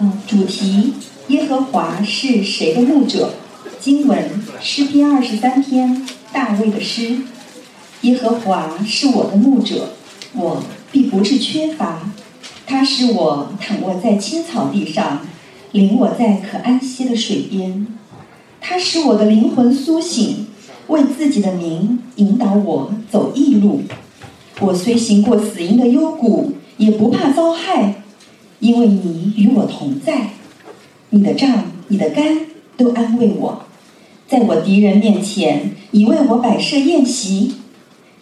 嗯，主题：耶和华是谁的牧者？经文：诗篇二十三篇，大卫的诗。耶和华是我的牧者，我必不是缺乏。他使我躺卧在青草地上，领我在可安息的水边。他使我的灵魂苏醒，为自己的名引导我走义路。我虽行过死荫的幽谷，也不怕遭害。因为你与我同在，你的杖、你的肝都安慰我，在我敌人面前，你为我摆设宴席，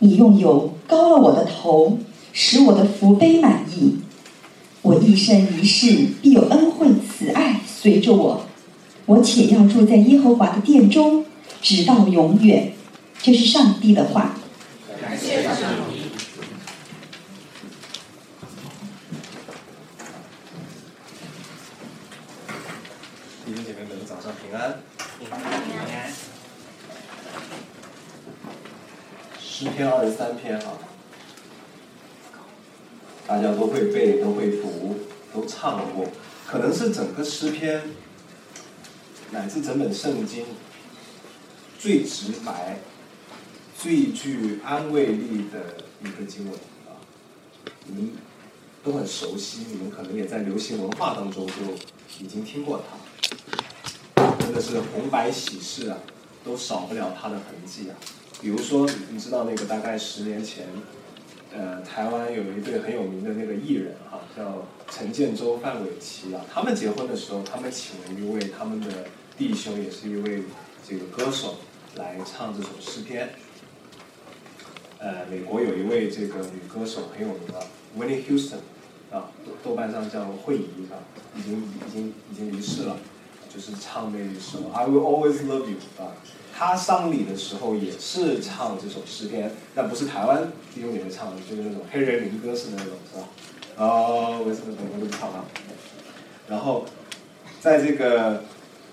你用油膏了我的头，使我的福杯满意。我一生一世必有恩惠慈爱随着我，我且要住在耶和华的殿中，直到永远。这是上帝的话。感谢上帝。平安，平安。诗篇二十三篇哈，大家都会背，都会读，都唱过。可能是整个诗篇，乃至整本圣经最直白、最具安慰力的一个经文啊。你们都很熟悉，你们可能也在流行文化当中就已经听过它。真的是红白喜事啊，都少不了它的痕迹啊。比如说，你知道那个大概十年前，呃，台湾有一对很有名的那个艺人哈，叫陈建州、范玮琪啊。他们结婚的时候，他们请了一位他们的弟兄，也是一位这个歌手来唱这首诗篇。呃，美国有一位这个女歌手很有名啊，Winnie Houston 啊，豆瓣上叫惠仪啊，已经已经已经离世了。就是唱那一首 I will always love you 啊，他丧礼的时候也是唱这首诗篇，但不是台湾弟兄姐妹唱的，就是那种黑人民歌式的那种，是吧？哦，为什么我们都唱啊？然后，在这个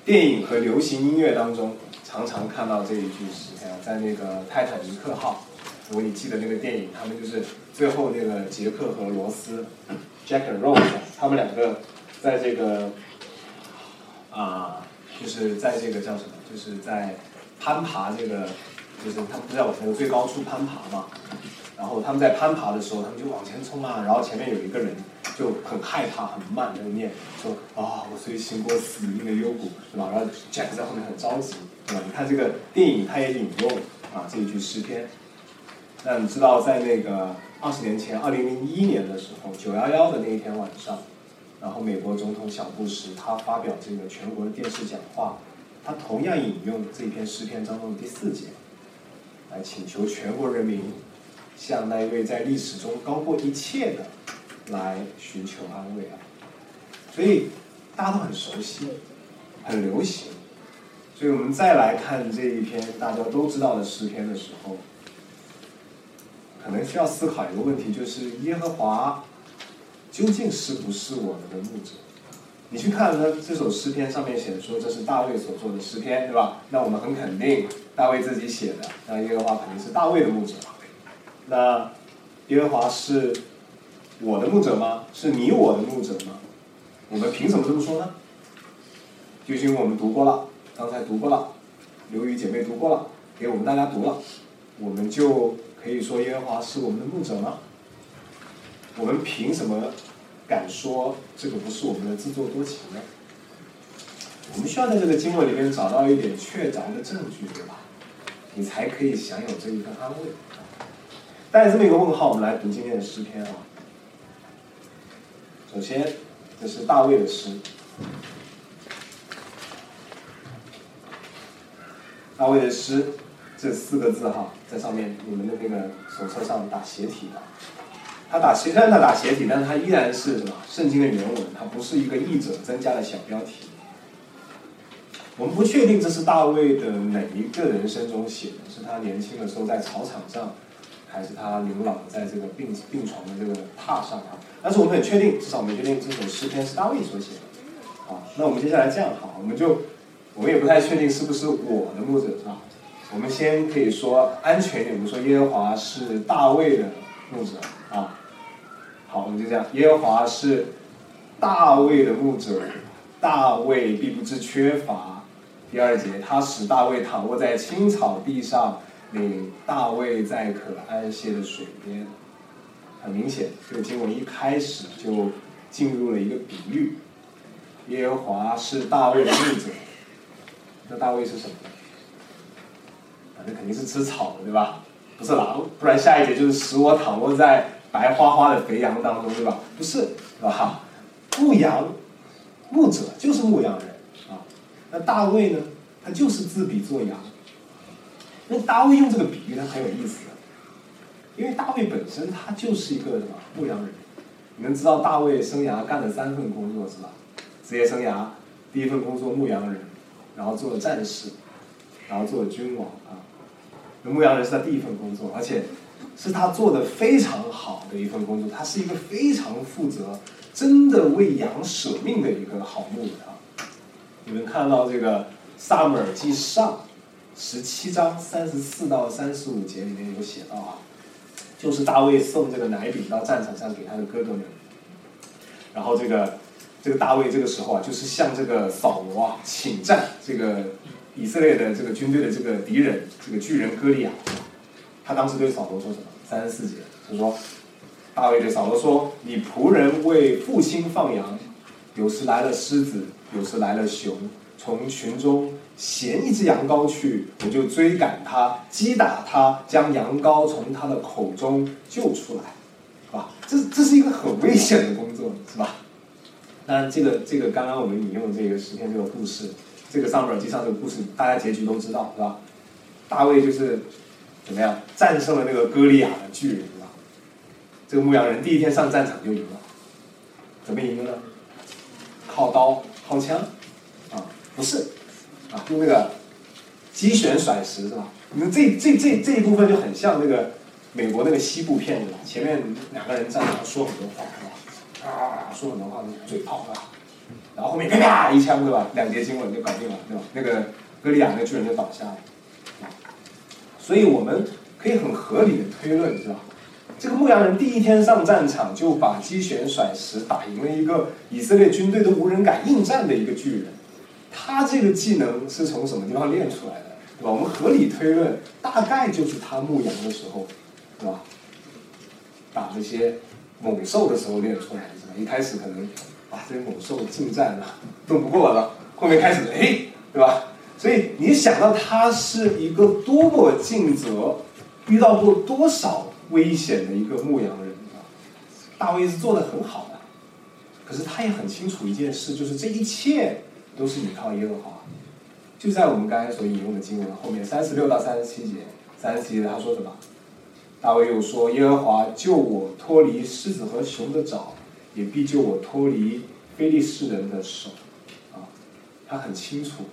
电影和流行音乐当中，常常看到这一句诗篇，在那个泰坦尼克号，如果你记得那个电影，他们就是最后那个杰克和罗斯，Jack and Rose，他们两个在这个。啊，就是在这个叫什么？就是在攀爬这个，就是他们不是在往那个最高处攀爬嘛。然后他们在攀爬的时候，他们就往前冲啊。然后前面有一个人就很害怕、很慢，在念说：“啊，我虽行过死荫的幽谷，对吧？”然后 Jack 在后面很着急，对吧？你看这个电影，他也引用啊这一句诗篇。那你知道，在那个二十年前，二零零一年的时候，九幺幺的那一天晚上。然后，美国总统小布什他发表这个全国的电视讲话，他同样引用这篇诗篇当中的第四节，来请求全国人民向那一位在历史中高过一切的来寻求安慰啊！所以大家都很熟悉，很流行。所以我们再来看这一篇大家都知道的诗篇的时候，可能需要思考一个问题，就是耶和华。究竟是不是我们的牧者？你去看他这首诗篇上面写的说这是大卫所做的诗篇，对吧？那我们很肯定大卫自己写的，那耶和华肯定是大卫的牧者。那耶和华是我的牧者吗？是你我的牧者吗？我们凭什么这么说呢？就是因为我们读过了，刚才读过了，刘宇姐妹读过了，给我们大家读了，我们就可以说耶和华是我们的牧者吗？我们凭什么敢说这个不是我们的自作多情呢？我们需要在这个经文里面找到一点确凿的证据，对吧？你才可以享有这一份安慰。带着这么一个问号，我们来读今天的诗篇啊。首先，这是大卫的诗。大卫的诗这四个字哈，在上面你们的那个手册上打斜体的。他打，虽然他打斜体，但是他依然是什么？圣经的原文，他不是一个译者增加的小标题。我们不确定这是大卫的哪一个人生中写的，是他年轻的时候在草场上，还是他临老在这个病病床的这个榻上啊？但是我们很确定，至少我们确定这首诗篇是大卫所写的。啊，那我们接下来这样好，我们就我们也不太确定是不是我的牧者是吧？我们先可以说安全一点，我们说耶和华是大卫的牧者啊。好，我们就这样。耶和华是大卫的牧者，大卫必不知缺乏。第二节，他使大卫躺卧在青草地上，领大卫在可安歇的水边。很明显，这个经文一开始就进入了一个比喻。耶和华是大卫的牧者，那大卫是什么？反正肯定是吃草的，对吧？不是狼，不然下一节就是使我躺卧在白花花的肥羊当中，对吧？不是，是吧？牧羊，牧者就是牧羊人啊。那大卫呢？他就是自比做羊。那大卫用这个比喻，呢很有意思的，因为大卫本身他就是一个什么牧羊人。你们知道大卫生涯干了三份工作是吧？职业生涯第一份工作牧羊人，然后做了战士，然后做了君王啊。那牧羊人是他第一份工作，而且是他做的非常好的一份工作。他是一个非常负责、真的为羊舍命的一个好牧人啊。你们看到这个《萨姆尔记上》十七章三十四到三十五节里面有写到啊，就是大卫送这个奶饼到战场上给他的哥哥们，然后这个这个大卫这个时候啊，就是向这个扫罗啊请战这个。以色列的这个军队的这个敌人，这个巨人歌利亚，他当时对扫罗说什么？三十四节，他说：“大卫对扫罗说，你仆人为父亲放羊，有时来了狮子，有时来了熊，从群中衔一只羊羔去，我就追赶他，击打他，将羊羔从他的口中救出来，是吧？这这是一个很危险的工作，是吧？当然，这个这个刚刚我们引用这个十篇这个故事。”这个上面耳机上这个故事，大家结局都知道，是吧？大卫就是怎么样战胜了那个歌利亚的巨人，是吧？这个牧羊人第一天上战场就赢了，怎么赢的呢？靠刀、靠枪，啊，不是，啊，用那个机旋甩石，是吧？你们这这这这一部分就很像那个美国那个西部片子，前面两个人站着说很多话，是吧？啊，说很多话，嘴炮，是吧？然后后面啪啪一枪，对吧？两节经文就搞定了，对吧？那个歌利亚那个巨人就倒下了。所以我们可以很合理的推论，是吧？这个牧羊人第一天上战场就把击旋甩石打赢了一个以色列军队都无人敢应战的一个巨人。他这个技能是从什么地方练出来的？对吧？我们合理推论，大概就是他牧羊的时候，对吧？打这些猛兽的时候练出来的，是吧？一开始可能。啊，这些猛兽近战了，斗不过了，后面开始哎，对吧？所以你想到他是一个多么尽责，遇到过多少危险的一个牧羊人啊？大卫是做的很好的，可是他也很清楚一件事，就是这一切都是依靠耶和华。就在我们刚才所引用的经文后面三十六到三十七节，三十七节他说什么？大卫又说：“耶和华救我脱离狮子和熊的爪。”也必救我脱离非利士人的手，啊，他很清楚，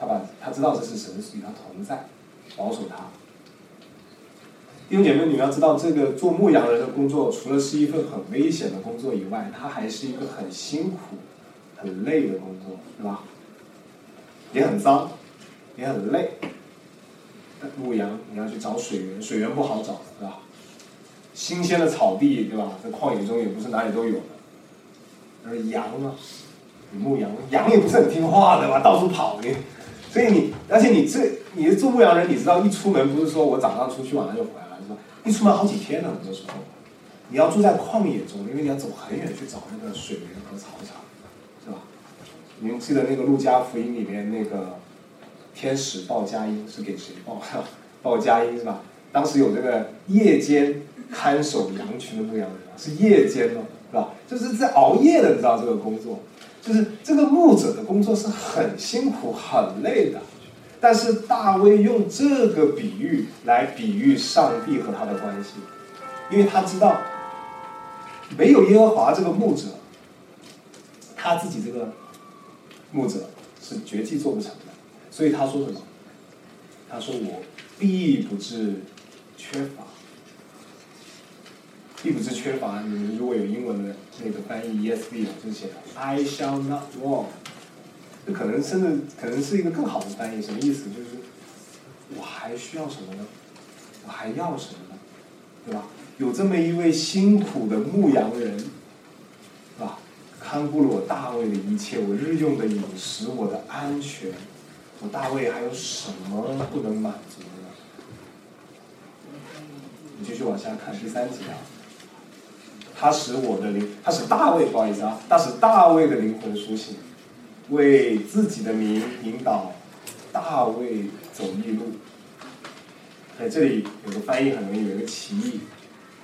他把他知道这是神与他同在，保守他。弟兄姐妹，你们要知道，这个做牧羊人的工作，除了是一份很危险的工作以外，他还是一个很辛苦、很累的工作，对吧？也很脏，也很累。牧羊，你要去找水源，水源不好找，对吧？新鲜的草地，对吧？在旷野中也不是哪里都有的。而羊呢？牧羊，羊也不是很听话的吧？到处跑的。所以你，而且你这，你是做牧羊人，你知道，一出门不是说我早上出去，晚上就回来了，是吧？一出门好几天呢，很多时候。你要住在旷野中，因为你要走很远去找那个水源和草场，是吧？你们记得那个路加福音里面那个天使报佳音是给谁报？报佳音是吧？当时有这个夜间。看守羊群的牧羊人，是夜间哦，是吧？就是在熬夜的，你知道这个工作，就是这个牧者的工作是很辛苦、很累的。但是大卫用这个比喻来比喻上帝和他的关系，因为他知道没有耶和华这个牧者，他自己这个牧者是绝技做不成的。所以他说什么？他说：“我必不至缺乏。”必不是缺乏。你们如果有英文的那个翻译 ESV 啊，就写 I shall not walk，。这可能甚至可能是一个更好的翻译，什么意思？就是我还需要什么呢？我还要什么呢？对吧？有这么一位辛苦的牧羊人，是吧？看顾了我大卫的一切，我日用的饮食，我的安全，我大卫还有什么不能满足的？你继续往下看第三节啊。他使我的灵，他使大卫，不好意思啊，他使大卫的灵魂苏醒，为自己的名引导大卫走义路。在这里有个翻译很容易有一个歧义，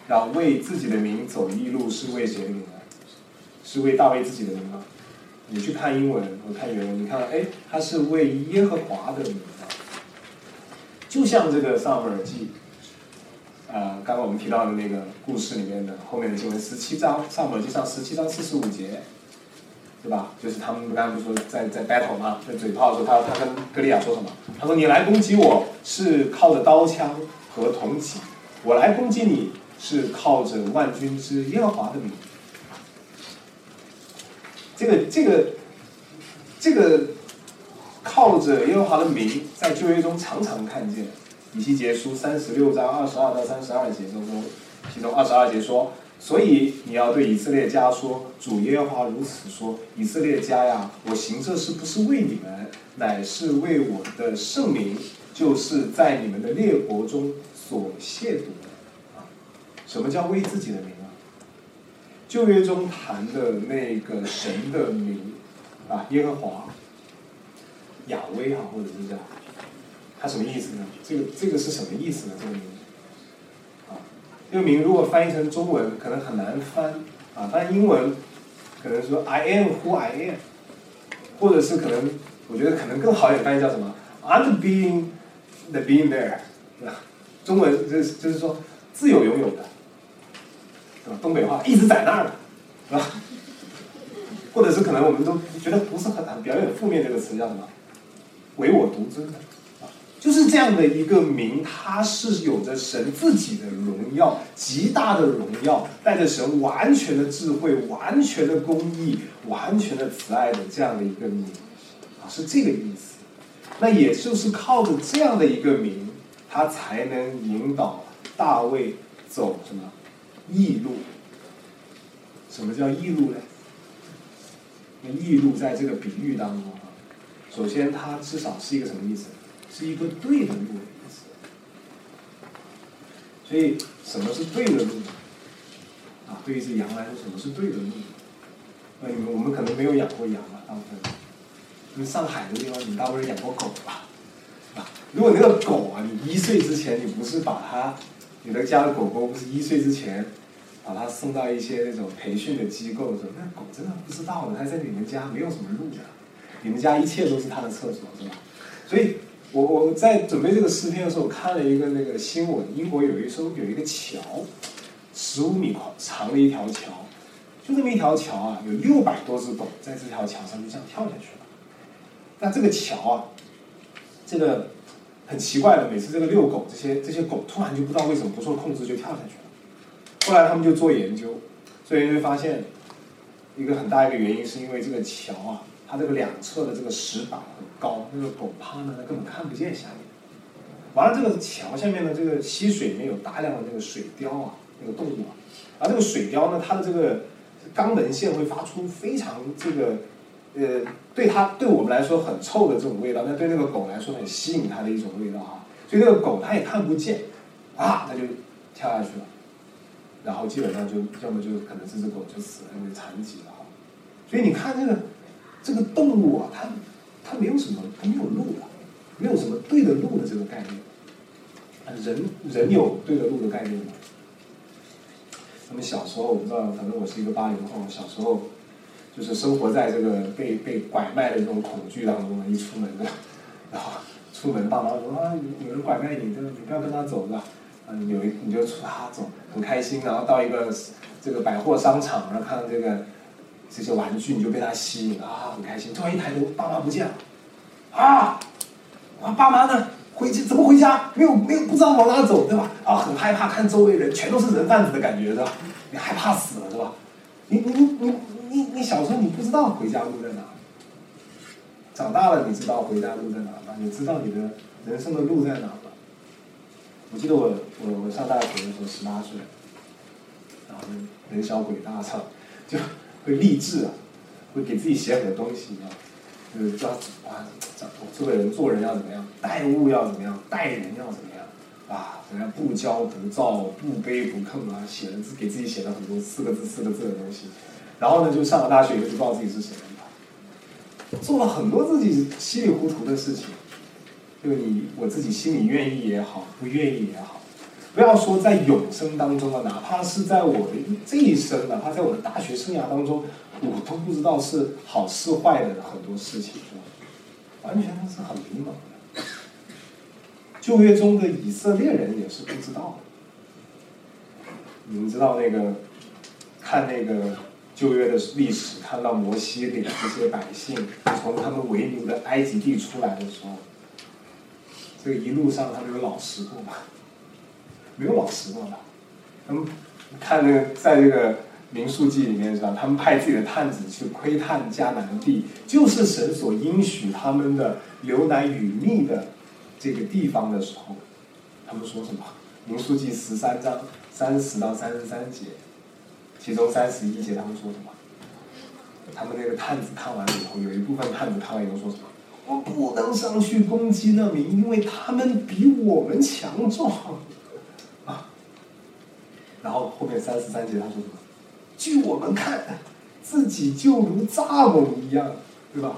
让为自己的名走义路是为谁的名呢？是为大卫自己的名吗？你去看英文，我看原文，你看，哎，他是为耶和华的名啊。就像这个萨姆耳记。呃，刚刚我们提到的那个故事里面的后面的经文，十七章《上母记》上十七章四十五节，对吧？就是他们刚刚不说在在 battle 吗？在嘴炮的时候，他他跟格利亚说什么？他说：“你来攻击我是靠着刀枪和铜戟，我来攻击你是靠着万军之耶和华的名。”这个这个这个靠着耶和华的名，在旧约中常常看见。以西结书三十六章二十二到三十二节中中，其中二十二节说：“所以你要对以色列家说，主耶和华如此说：以色列家呀，我行这事不是为你们，乃是为我的圣名，就是在你们的列国中所亵渎的。”啊，什么叫为自己的名啊？旧约中谈的那个神的名啊，耶和华、亚威啊，或者是这样。什么意思呢？这个这个是什么意思呢？这个名，啊，这个名如果翻译成中文可能很难翻，啊，翻英文可能说 I am who I am，或者是可能我觉得可能更好一点翻译叫什么 I'm being the being there，对吧？中文就是就是说自由拥有的，对吧？东北话一直在那儿的，是吧？或者是可能我们都觉得不是很很表演负面这个词叫什么？唯我独尊的。就是这样的一个名，它是有着神自己的荣耀，极大的荣耀，带着神完全的智慧、完全的公义、完全的慈爱的这样的一个名，啊，是这个意思。那也就是靠着这样的一个名，他才能引导大卫走什么异路。什么叫异路呢？那异路在这个比喻当中啊，首先它至少是一个什么意思？是一个对的路的意思，所以什么是对的路？啊，对于一只羊来说，什么是对的路？那你们我们可能没有养过羊啊，大部分。因为上海的地方，你大部分养过狗吧？啊，如果那个狗啊，你一岁之前你不是把它，你的家的狗狗不是一岁之前把它送到一些那种培训的机构的时候，那狗真的不知道的，它在你们家没有什么路的，你们家一切都是它的厕所，是吧？所以。我我在准备这个诗篇的时候，看了一个那个新闻，英国有一艘有一个桥，十五米宽长的一条桥，就这么一条桥啊，有六百多只狗在这条桥上就这样跳下去了。那这个桥啊，这个很奇怪的，每次这个遛狗，这些这些狗突然就不知道为什么不受控制就跳下去了。后来他们就做研究，做研究发现一个很大一个原因是因为这个桥啊。它这个两侧的这个石板很高，那个狗趴呢，它根本看不见下面。完了，这个桥下面的这个溪水里面有大量的那个水貂啊，那个动物啊。而这个水貂呢，它的这个肛门腺会发出非常这个呃，对它对我们来说很臭的这种味道，但对那个狗来说很吸引它的一种味道啊。所以那个狗它也看不见，啊，它就跳下去了。然后基本上就要么就可能这只狗就死了，因为残疾了。所以你看这个。这个动物啊，它它没有什么，它没有路的，没有什么对的路的这个概念。人人有对的路的概念吗？那么小时候我不知道，反正我是一个八零后，小时候就是生活在这个被被拐卖的这种恐惧当中，一出门的，然后出门爸妈说啊，有人拐卖你，就你不要跟他走吧，啊，有一你就出他走，很开心，然后到一个这个百货商场，然后看到这个。这些玩具你就被他吸引了啊，很开心。突然一抬头，爸妈不见了，啊，啊，爸妈呢？回去怎么回家？没有没有，不知道往哪走，对吧？啊，很害怕，看周围人全都是人贩子的感觉，对吧？你害怕死了，是吧？你你你你你小时候你不知道回家路在哪，长大了你知道回家路在哪吗？你知道你的人生的路在哪吗？我记得我我我上大学的时候十八岁，然后人小鬼大，唱，就。会励志啊，会给自己写很多东西，啊？就是教啊，我这个人做人要怎么样，待物要怎么样，待人要怎么样，啊，怎么样不骄不躁，不卑不亢啊，写了字给自己写了很多四个字四个字的东西，然后呢，就上了大学以后就不知道自己是谁了，做了很多自己稀里糊涂的事情，就你我自己心里愿意也好，不愿意也好，不要说在永生当中了，哪怕是在我的这一生，哪怕在我的大学生涯当中。我都不知道是好是坏的很多事情，是吧？完全是很迷茫的。旧约中的以色列人也是不知道的。你们知道那个看那个旧约的历史，看到摩西领这些百姓从他们为奴的埃及地出来的时候，这个一路上他们有老实过吗？没有老实过吧？他们看那个在这个。民数记里面是吧？他们派自己的探子去窥探迦南地，就是神所应许他们的流奶与蜜的这个地方的时候，他们说什么？民数记十三章三十到三十三节，其中三十一节他们说什么？他们那个探子看完了以后，有一部分探子看完以后说什么？我不能上去攻击那民，因为他们比我们强壮。然后后面三十三节他说什么？据我们看，自己就如蚱蜢一样，对吧？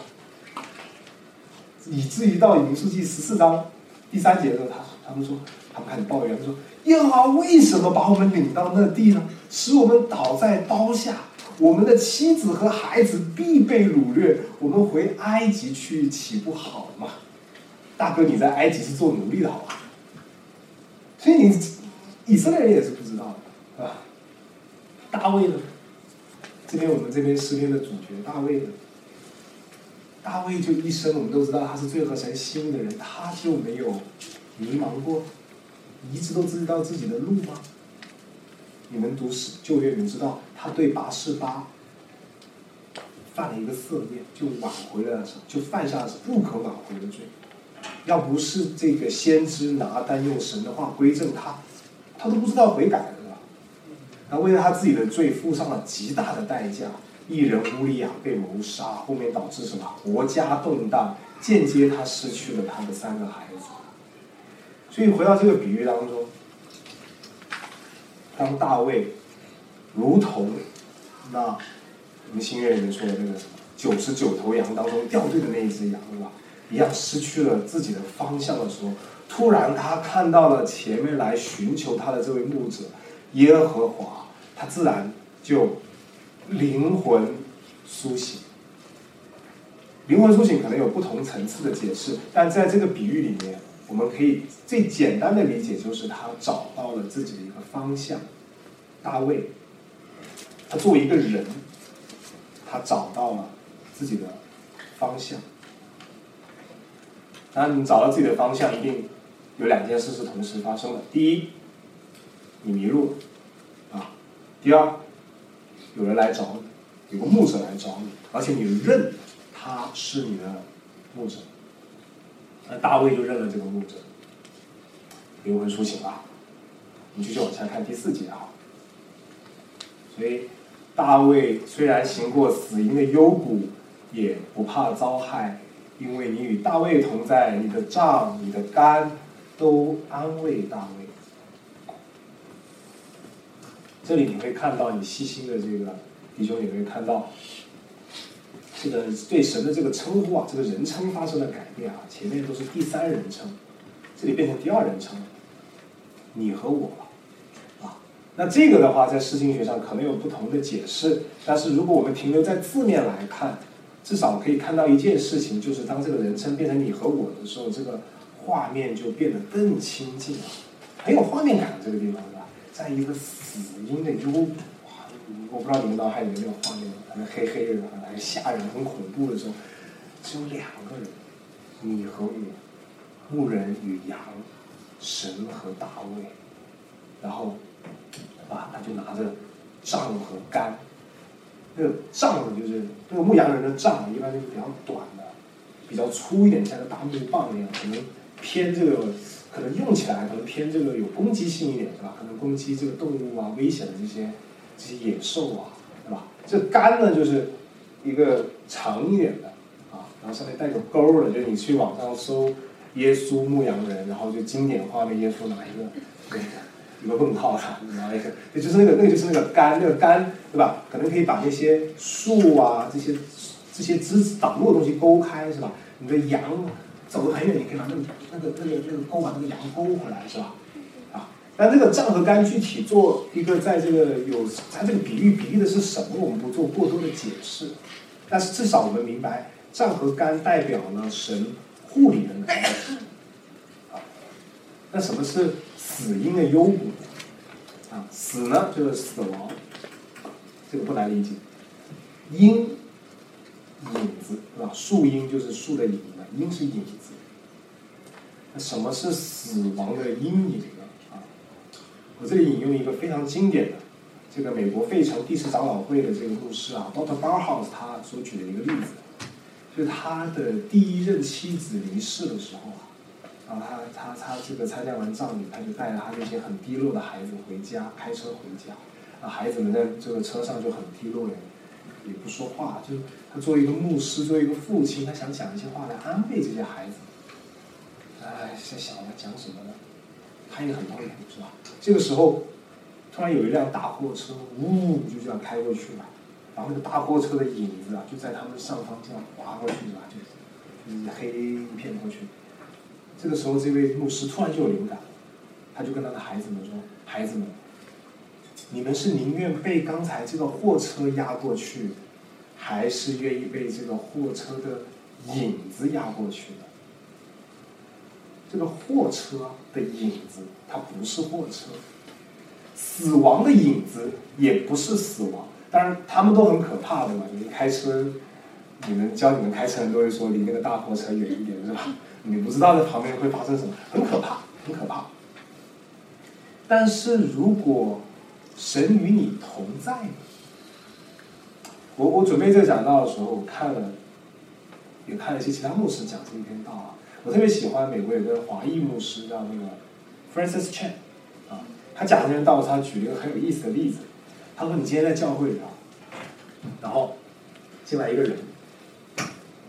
以至于到《民数记》十四章第三节的时候，他他们说，他们开始抱怨，他说：“耶和华为什么把我们领到那地呢？使我们倒在刀下，我们的妻子和孩子必被掳掠。我们回埃及去，岂不好吗？”大哥，你在埃及是做奴隶的好吧？所以你以色列人也是啊，大卫呢？这边我们这边诗篇的主角大卫呢？大卫就一生我们都知道他是最合神心的人，他就没有迷茫过，一直都知道自己的路吗？你们读史旧约，你知道他对八世八犯了一个色孽，就挽回了，就犯下了不可挽回的罪。要不是这个先知拿单用神的话归正他，他都不知道悔改。他为了他自己的罪付上了极大的代价，一人乌利亚被谋杀，后面导致什么？国家动荡，间接他失去了他的三个孩子。所以回到这个比喻当中，当大卫如同那我们新约里面说的那个什么九十九头羊当中掉队的那一只羊，啊？一样失去了自己的方向的时候，突然他看到了前面来寻求他的这位牧者。耶和华，他自然就灵魂苏醒。灵魂苏醒可能有不同层次的解释，但在这个比喻里面，我们可以最简单的理解就是他找到了自己的一个方向。大卫，他作为一个人，他找到了自己的方向。当，你找到自己的方向，一定有两件事是同时发生的。第一，你迷路。了，啊，第二，有人来找你，有个牧者来找你，而且你认他是你的牧者，那大卫就认了这个牧者，灵魂苏醒了，你继续往下看第四节啊，所以大卫虽然行过死荫的幽谷，也不怕遭害，因为你与大卫同在，你的杖、你的肝都安慰大卫。这里你会看到，你细心的这个弟兄也会看到，这个对神的这个称呼啊，这个人称发生了改变啊，前面都是第三人称，这里变成第二人称，你和我，啊，那这个的话在诗经学上可能有不同的解释，但是如果我们停留在字面来看，至少可以看到一件事情，就是当这个人称变成你和我的时候，这个画面就变得更亲近了，很有画面感这个地方。在一个死阴的幽谷，哇！我不知道你们脑海里有没有画面，反正黑黑的，很吓人、很恐怖的时候，只有两个人，你和我，牧人与羊，神和大卫，然后，啊，他就拿着杖和杆，那个杖就是那个牧羊人的杖，一般就是比较短的，比较粗一点，像个大木棒一样，可能偏这个。可能用起来可能偏这个有攻击性一点，是吧？可能攻击这个动物啊、危险的这些这些野兽啊，对吧？这杆呢，就是一个长一点的啊，然后上面带个钩的，就你去网上搜耶稣牧羊人，然后就经典画面耶稣拿一个那个一个问号哈，拿一个，也就是那个那个就是那个杆，那个杆对吧？可能可以把那些树啊这些这些枝子挡路的东西勾开是吧？你的羊走得很远，你可以把那个那个那个那个钩把那个羊勾回来是吧？啊，但这个杖和杆具体做一个在这个有它这个比喻比喻的是什么，我们不做过多的解释，但是至少我们明白杖和杆代表了神护理的能力。啊，那什么是死因的幽谷？啊，死呢就是死亡，这个不难理解。因影子对吧？树荫就是树的影子，因是影子。那什么是死亡的阴影呢？啊，我这里引用一个非常经典的，这个美国费城第十长老会的这个牧师啊，Dr. Barhouse 他所举的一个例子，就是他的第一任妻子离世的时候啊，然后他他他这个参加完葬礼，他就带着他那些很低落的孩子回家，开车回家，啊，孩子们在这个车上就很低落呀也不说话，就他作为一个牧师，作为一个父亲，他想讲一些话来安慰这些孩子。哎，在想要讲什么呢？他也很痛苦，是吧？这个时候，突然有一辆大货车，呜，就这样开过去了，然后那个大货车的影子啊，就在他们上方这样划过去，是吧？就就是黑一片过去。这个时候，这位牧师突然就有灵感，他就跟他的孩子们说：“孩子们，你们是宁愿被刚才这个货车压过去，还是愿意被这个货车的影子压过去的？这个货车的影子，它不是货车；死亡的影子也不是死亡。当然，他们都很可怕的嘛。你们开车，你们教你们开车人都会说离那个大货车远一点，是吧？你不知道在旁边会发生什么，很可怕，很可怕。但是如果神与你同在呢，我我准备这个讲道的时候，我看了，也看了一些其他牧师讲这一篇道啊。我特别喜欢美国有个华裔牧师叫那个 Francis Chan，啊，他讲这篇道，他举了一个很有意思的例子。他说：“你今天在教会里啊，然后进来一个人，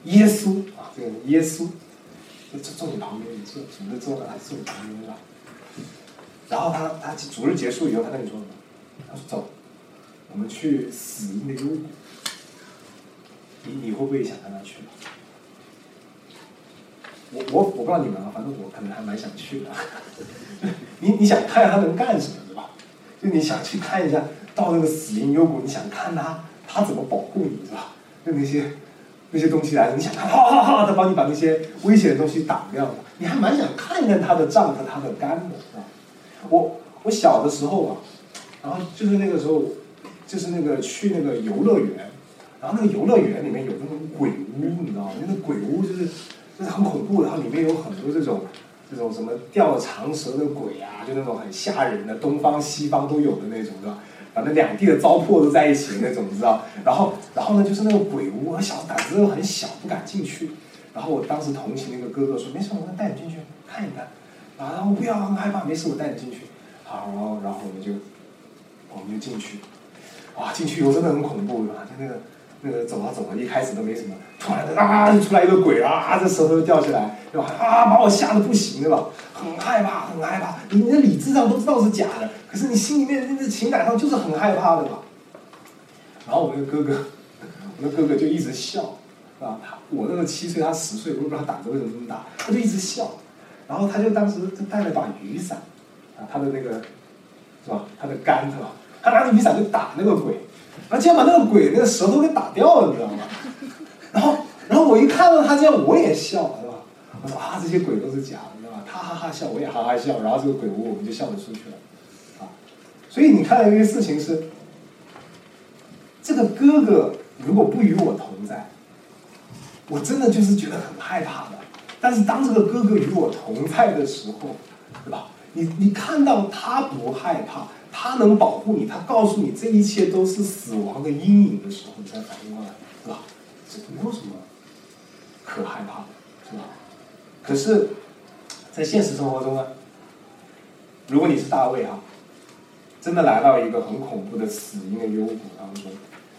耶稣啊，这个耶稣就坐坐你旁边，你坐，主日坐在他坐你旁边是吧？然后他他主日结束以后，他跟你说什么？他说走，我们去死荫的幽谷。你你会不会想跟他去？我我我不知道你们啊，反正我可能还蛮想去的。你你想看他能干什么对吧？就你想去看一下，到那个死因幽谷，你想看他他怎么保护你是吧？就那些那些东西来了，你想看，哈哈哈，他帮你把那些危险的东西挡掉了，你还蛮想看看他的杖和他的杆的是吧？我我小的时候啊，然后就是那个时候，就是那个去那个游乐园，然后那个游乐园里面有那种鬼屋，你知道吗？那个鬼屋就是就是很恐怖，然后里面有很多这种这种什么吊长蛇的鬼啊，就那种很吓人的，东方西方都有的那种，是吧？反正两地的糟粕都在一起的那种，你知道？然后然后呢，就是那个鬼屋，我小胆子又很小，不敢进去。然后我当时同情那个哥哥说：“没事，我能带你进去看一看。”，然后我不要很害怕，没事，我带你进去。好，然后然后我们就 我们就进去，哇，进去以后真的很恐怖，对吧？就那个那个走啊走啊，一开始都没什么，突然啊就出来一个鬼啊，这舌头就掉下来，对吧？啊，把我吓得不行，对吧？很害怕，很害怕。你你的理智上都知道是假的，可是你心里面那个情感上就是很害怕的吧？然后我那个哥哥，我那哥哥就一直笑，是吧？他我那个七岁，他十岁，我也不知道他胆子为什么这么大，他就一直笑。然后他就当时就带了把雨伞，啊，他的那个是吧？他的杆是吧？他拿着雨伞就打那个鬼，然后竟然把那个鬼那个舌头给打掉了，你知道吗？然后，然后我一看到他这样，我也笑，是吧？我说啊，这些鬼都是假的，知道吧？他哈哈笑，我也哈哈笑，然后这个鬼屋我们就笑着出去了，啊，所以你看到一个事情是，这个哥哥如果不与我同在，我真的就是觉得很害怕的。但是当这个哥哥与我同在的时候，对吧？你你看到他不害怕，他能保护你，他告诉你这一切都是死亡的阴影的时候，你才反应过来，是吧？这没有什么可害怕的，是吧？可是，在现实生活中呢，如果你是大卫啊，真的来到一个很恐怖的死因的幽谷当中，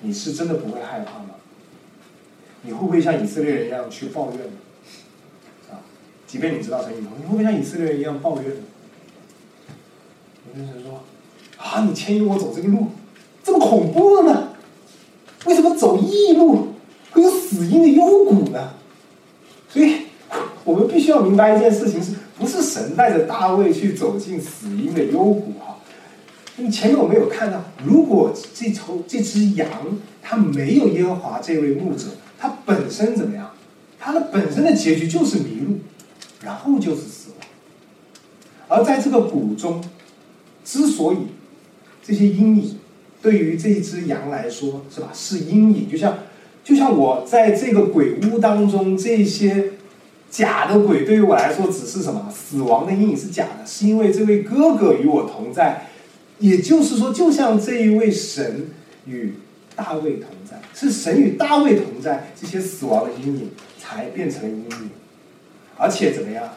你是真的不会害怕吗？你会不会像以色列人一样去抱怨？啊，即便你知道神与同，你会不会像以色列人一样抱怨呢？有的人说：“啊，你牵引我走这个路，这么恐怖呢？为什么走异路会有死荫的幽谷呢？”所以，我们必须要明白一件事情：是不是神带着大卫去走进死荫的幽谷哈？你前面我们有看到，如果这头这只羊它没有耶和华这位牧者，它本身怎么样？它的本身的结局就是迷路，然后就是死亡。而在这个谷中，之所以这些阴影对于这一只羊来说是吧，是阴影，就像就像我在这个鬼屋当中，这些假的鬼对于我来说只是什么死亡的阴影是假的，是因为这位哥哥与我同在。也就是说，就像这一位神与大卫同在，是神与大卫同在，这些死亡的阴影才变成了阴影，而且怎么样，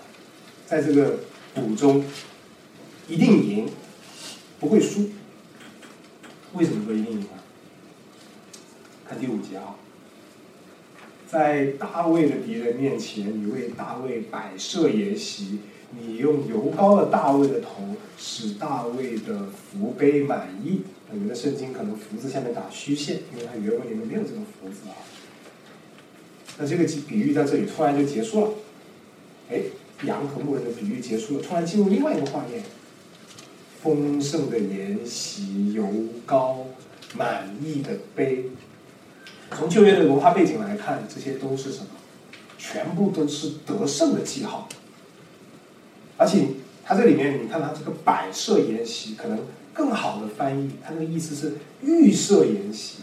在这个赌中一定赢，不会输。为什么说一定赢呢？看第五节啊，在大卫的敌人面前，你为大卫摆设筵席。你用油膏了大卫的头，使大卫的福杯满意。你们的圣经可能“福”字下面打虚线，因为它原文里面没有这个“福”字啊。那这个比喻在这里突然就结束了。哎，羊和牧人的比喻结束了，突然进入另外一个画面：丰盛的筵席、油膏、满意的杯。从旧约的文化背景来看，这些都是什么？全部都是得胜的记号。而且，它这里面你看它这个摆设筵席，可能更好的翻译，它那个意思是预设筵席，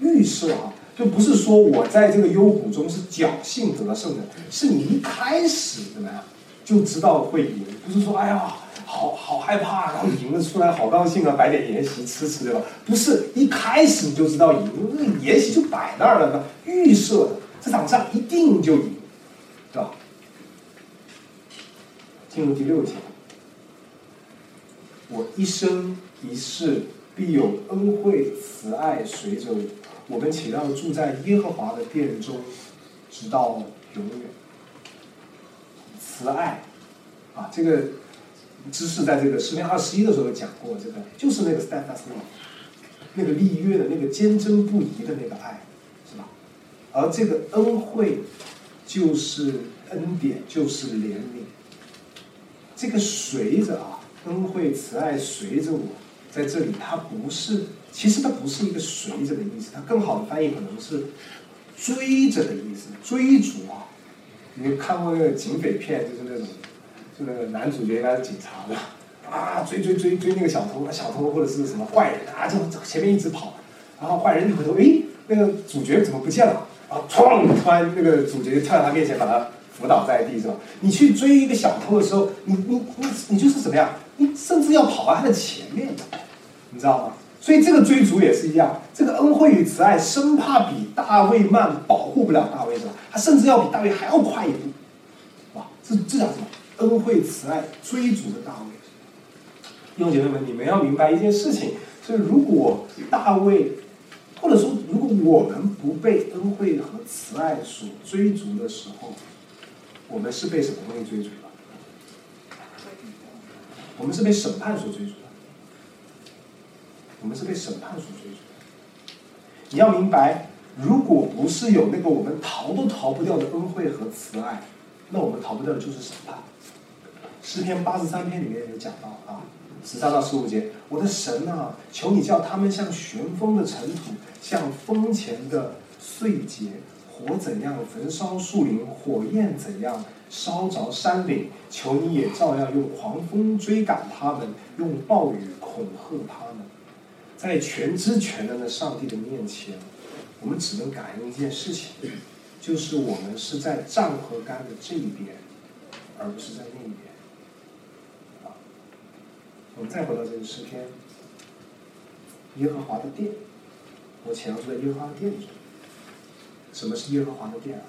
预设啊，就不是说我在这个幽谷中是侥幸得胜的，是你一开始怎么样就知道会赢，不是说哎呀，好好害怕，然后赢了出来好高兴啊，摆点筵席吃吃对吧？不是一开始你就知道赢，那个筵席就摆那儿了呢，预设的这场仗一定就赢，对吧？进入第六节，我一生一世必有恩惠慈爱随着我，我们且要住在耶和华的殿中，直到永远。慈爱，啊，这个知识在这个诗篇二十一的时候讲过，这个就是那个 steadfast love，那个立约的那个坚贞不移的那个爱，是吧？而这个恩惠，就是恩典，就是怜悯。这个随着啊，恩惠慈爱随着我，在这里，它不是，其实它不是一个随着的意思，它更好的翻译可能是追着的意思，追逐啊。你看过那个警匪片，就是那种，那个男主角应该是警察的 啊，追追追追那个小偷，小偷或者是什么坏人啊，就前面一直跑，然后坏人一回头，哎，那个主角怎么不见了？然后唰，突然那个主角跳到他面前，把他。扶倒在地是吧？你去追一个小偷的时候，你你你你就是怎么样？你甚至要跑到他的前面，你知道吗？所以这个追逐也是一样，这个恩惠与慈爱，生怕比大卫慢，保护不了大卫是吧？他甚至要比大卫还要快一步，哇！这这叫什么？恩惠慈爱追逐的大卫。弟兄姐妹们，你们要明白一件事情：，就是如果大卫，或者说如果我们不被恩惠和慈爱所追逐的时候，我们是被什么东西追逐的？我们是被审判所追逐的。我们是被审判所追逐的。你要明白，如果不是有那个我们逃都逃不掉的恩惠和慈爱，那我们逃不掉的就是审判。诗篇八十三篇里面有讲到啊，十三到十五节，我的神啊，求你叫他们像旋风的尘土，像风前的碎秸。火怎样焚烧树林，火焰怎样烧着山岭，求你也照样用狂风追赶他们，用暴雨恐吓他们。在全知全能的上帝的面前，我们只能感恩一件事情，就是我们是在杖和杆的这一边，而不是在那一边。我们再回到这个诗篇，耶和华的殿，我且要住在耶和华的殿中。什么是耶和华的殿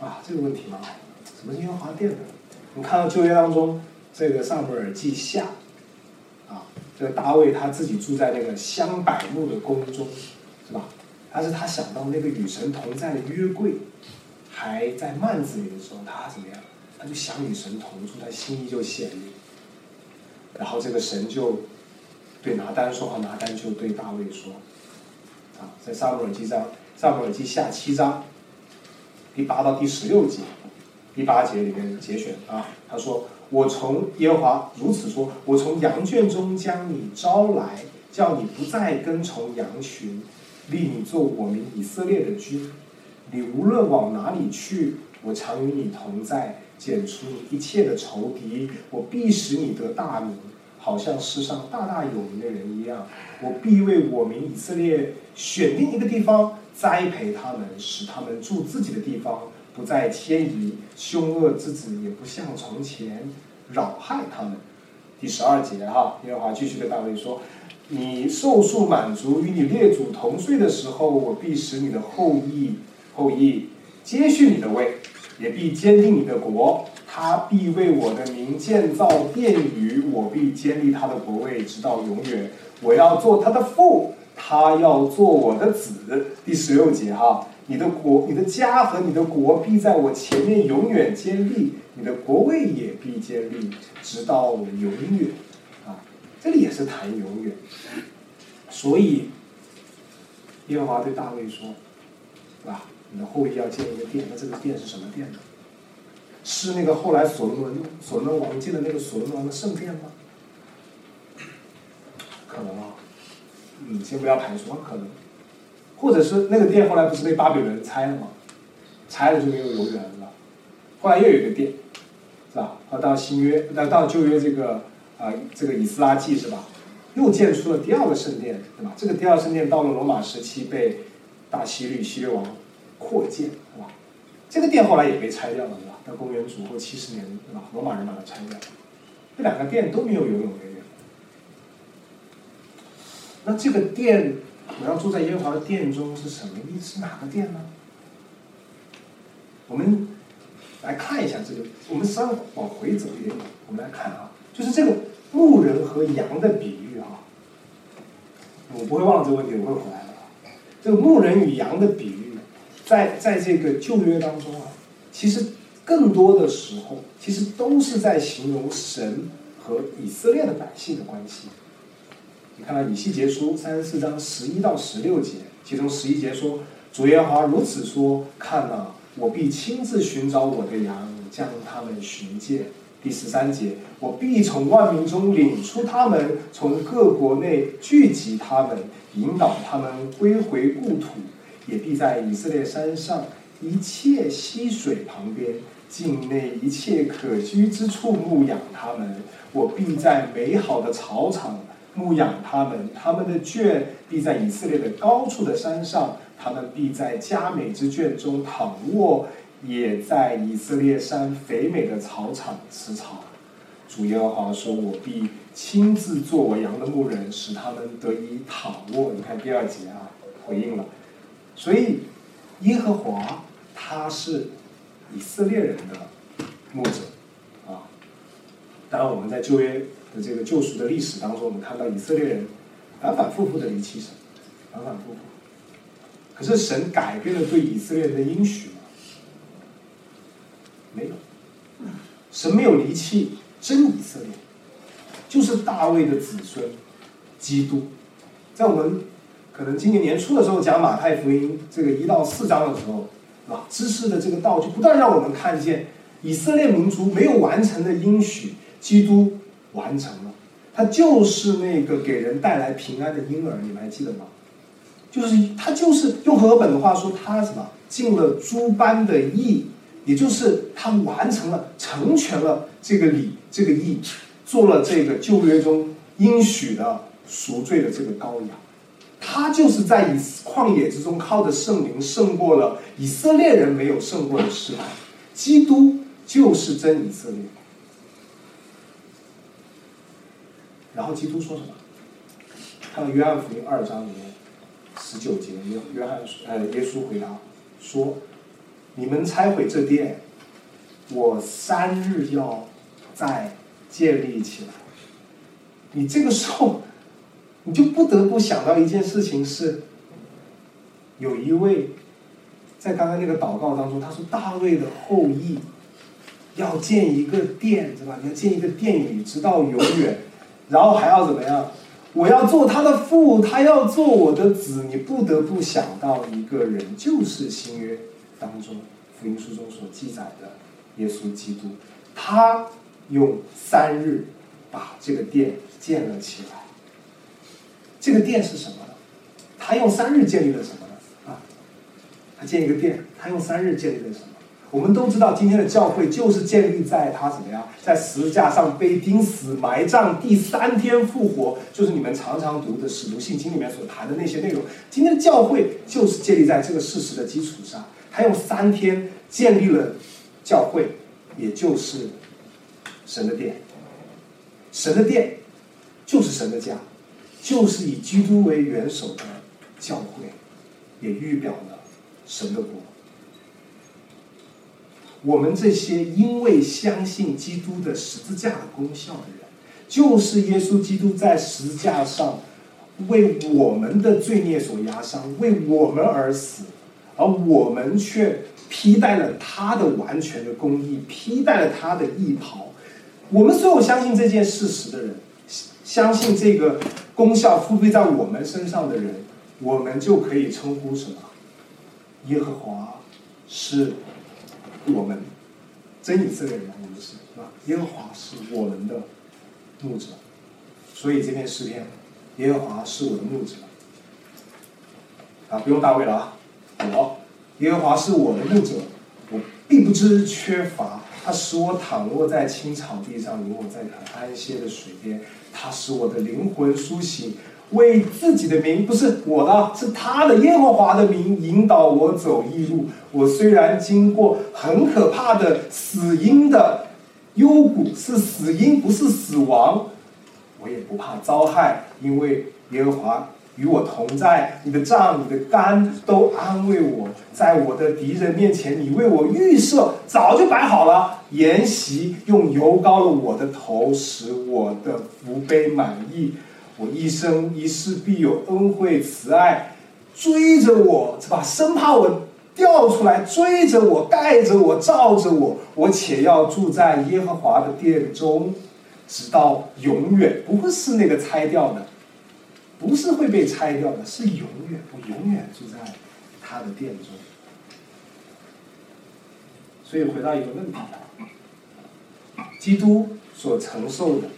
啊？啊，这个问题蛮好。什么是耶和华的殿呢？你看到旧约当中，这个萨姆尔记下，啊，这个大卫他自己住在那个香柏木的宫中，是吧？但是他想到那个与神同在的约柜还在幔子里的时候，他怎么样？他就想与神同住，他心意就显明。然后这个神就对拿单说话，拿单就对大卫说：“啊，在撒母耳记上，撒母耳记下七章第八到第十六节，第八节里面节选啊，他说：我从耶和华如此说，我从羊圈中将你招来，叫你不再跟从羊群，立你做我民以色列的君。你无论往哪里去，我常与你同在。”剪除一切的仇敌，我必使你得大名，好像世上大大有名的人一样。我必为我民以色列选定一个地方，栽培他们，使他们住自己的地方，不再迁移。凶恶之子也不像从前扰害他们。第十二节哈，耶和华继续对大卫说：“你受数满足，与你列祖同岁的时候，我必使你的后裔后裔接续你的位。”也必坚定你的国，他必为我的名建造殿宇，我必坚立他的国位，直到永远。我要做他的父，他要做我的子。第十六节哈，你的国、你的家和你的国必在我前面永远坚立，你的国位也必坚立，直到永远。啊，这里也是谈永远。所以，耶和华对大卫说，是吧？你的后裔要建一个殿，那这个殿是什么殿呢？是那个后来所罗门所罗门王建的那个所罗门王的圣殿吗？可能啊，嗯，先不要排除，可能，或者是那个殿后来不是被巴比伦拆了吗？拆了就没有游园了，后来又有一个殿，是吧？啊，到新约，那到旧约这个啊，这个以斯拉记是吧？又建出了第二个圣殿，对吧？这个第二圣殿到了罗马时期被大希律希律王。扩建是吧？这个殿后来也被拆掉了，是吧？到公元主后七十年，是吧？罗马人把它拆掉，这两个殿都没有永永远远。那这个殿，我要住在耶和华的殿中是什么意思？哪个殿呢？我们来看一下这个，我们稍微往回走一点，我们来看啊，就是这个牧人和羊的比喻啊。我不会忘了这个问题，我会回来的。这个牧人与羊的比喻。在在这个旧约当中啊，其实更多的时候，其实都是在形容神和以色列的百姓的关系。你看到以西结书三十四章十一到十六节，其中十一节说：“主耶和华如此说，看呐，我必亲自寻找我的羊，将他们寻见。”第十三节：“我必从万民中领出他们，从各国内聚集他们，引导他们归回故土。”也必在以色列山上一切溪水旁边，境内一切可居之处牧养他们。我必在美好的草场牧养他们，他们的圈必在以色列的高处的山上，他们必在佳美之圈中躺卧，也在以色列山肥美的草场吃草。主耶和华说：“我必亲自做我羊的牧人，使他们得以躺卧。”你看第二节啊，回应了。所以，耶和华他是以色列人的牧者啊。当然，我们在旧约的这个救赎的历史当中，我们看到以色列人反反复复的离弃神，反反复复。可是神改变了对以色列人的应许吗？没有。神没有离弃真以色列，就是大卫的子孙，基督，在我们。可能今年年初的时候讲马太福音这个一到四章的时候，啊，知识的这个道就不断让我们看见以色列民族没有完成的应许，基督完成了，他就是那个给人带来平安的婴儿，你们还记得吗？就是他就是用和本的话说，他什么尽了诸般的义，也就是他完成了成全了这个礼这个义，做了这个旧约中应许的赎罪的这个羔羊。他就是在以旷野之中靠着圣灵胜过了以色列人没有胜过的失败，基督就是真以色列。然后基督说什么？看到约翰福音二章里面十九节，约约翰呃耶稣回答说：“你们拆毁这殿，我三日要再建立起来。”你这个时候。你就不得不想到一件事情是，有一位在刚刚那个祷告当中，他说大卫的后裔要建一个殿，对吧？你要建一个殿宇，直到永远，然后还要怎么样？我要做他的父，他要做我的子。你不得不想到一个人，就是新约当中福音书中所记载的耶稣基督，他用三日把这个殿建了起来。这个殿是什么呢？他用三日建立了什么呢？啊，他建一个殿，他用三日建立了什么？我们都知道，今天的教会就是建立在他怎么样，在十字架上被钉死、埋葬，第三天复活，就是你们常常读的《使徒信经》里面所谈的那些内容。今天的教会就是建立在这个事实的基础上，他用三天建立了教会，也就是神的殿。神的殿就是神的家。就是以基督为元首的教会，也预表了神的国。我们这些因为相信基督的十字架的功效的人，就是耶稣基督在十字架上为我们的罪孽所压伤，为我们而死，而我们却披戴了他的完全的公义，披戴了他的义袍。我们所有相信这件事实的人，相信这个。功效复辟在我们身上的人，我们就可以称呼什么？耶和华是我们真以色列人，我们是是吧？耶和华是我们的牧者，所以这篇诗篇，耶和华是我的牧者啊，不用大卫了啊，我耶和华是我的牧者，我并不知缺乏，他使我躺卧在青草地上，引我在可安歇的水边。他使我的灵魂苏醒，为自己的名不是我的，是他的耶和华的名引导我走义路。我虽然经过很可怕的死荫的幽谷，是死荫，不是死亡，我也不怕遭害，因为耶和华。与我同在，你的杖、你的竿都安慰我。在我的敌人面前，你为我预设，早就摆好了筵席，用油膏了我的头，使我的福杯满意。我一生一世必有恩惠慈爱追着我，是吧？生怕我掉出来，追着我，盖着我，罩着我。我且要住在耶和华的殿中，直到永远，不会是那个拆掉的。不是会被拆掉的，是永远，我永远住在他的殿中。所以回到一个问题：基督所承受的，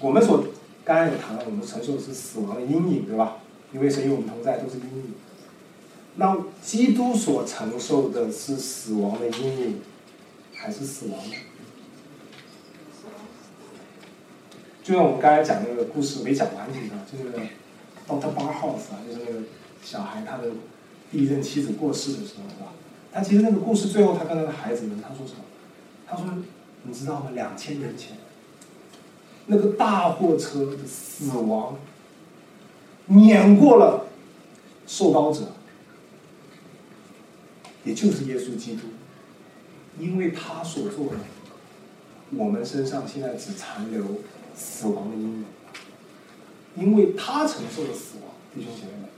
我们所刚才有谈到，我们承受的是死亡的阴影，对吧？因为神与我们同在，都是阴影。那基督所承受的是死亡的阴影，还是死亡？就像我们刚才讲那个故事没讲完，你知道，就是 Doctor Bar House 啊，就是那个小孩他的第一任妻子过世的时候，是吧？他其实那个故事最后他跟他的孩子们他说什么？他说，你知道吗？两千年前，那个大货车的死亡碾过了受刀者，也就是耶稣基督，因为他所做的，我们身上现在只残留。死亡的阴影，因为他承受了死亡，弟兄姐妹们，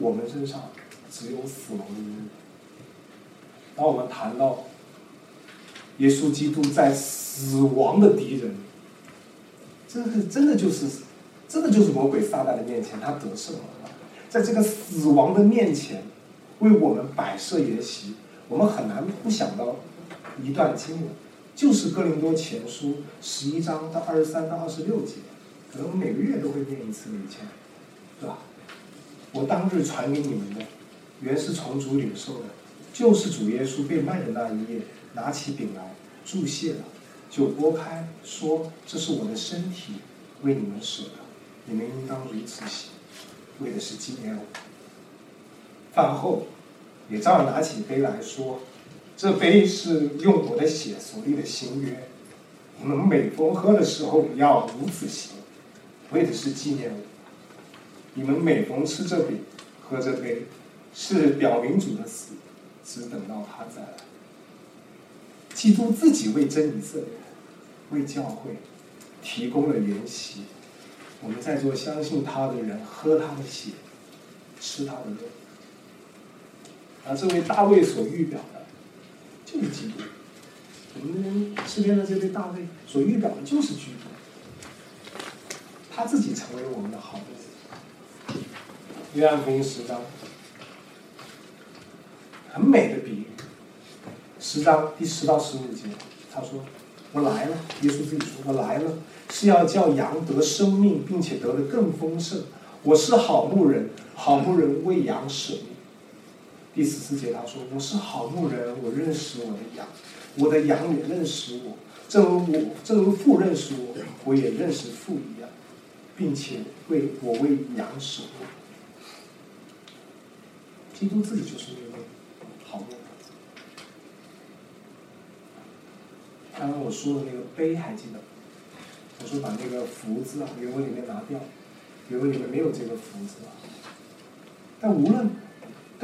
我们身上只有死亡的阴影。当我们谈到耶稣基督在死亡的敌人，这是真的就是，真的就是魔鬼撒旦的面前，他得胜了。在这个死亡的面前，为我们摆设筵席，我们很难不想到一段经文。就是哥林多前书十一章到二十三到二十六节，可能每个月都会念一次以前，对吧？我当日传给你们的，原是从主领受的，就是主耶稣被卖的那一夜，拿起饼来注谢了，就拨开，说：“这是我的身体，为你们舍的，你们应当如此行，为的是纪念我。”饭后，也照样拿起杯来说。这杯是用我的血所立的新约，你们每逢喝的时候要如此行，为的是纪念我。你们每逢吃这饼、喝这杯，是表明主的死，只等到他再来。基督自己为真理色列、为教会提供了筵席，我们在座相信他的人喝他的血，吃他的肉。而这位大卫所预表，就是基督。我们诗篇的这位大卫所预表的就是基督，他自己成为我们的好牧者。约翰福音十章，很美的比喻。十章第十到十五节，他说：“我来了。”耶稣自己说：“我来了，是要叫羊得生命，并且得的更丰盛。我是好牧人，好牧人为羊舍命。”第十四节他说：“我是好牧人，我认识我的羊，我的羊也认识我，正如我正如父认识我，我也认识父一样，并且为我为羊舍命。”基督自己就是那位好牧人。刚刚我说的那个碑还记得？我说把那个福字啊，原文里面拿掉，原文里面没有这个福字啊。但无论，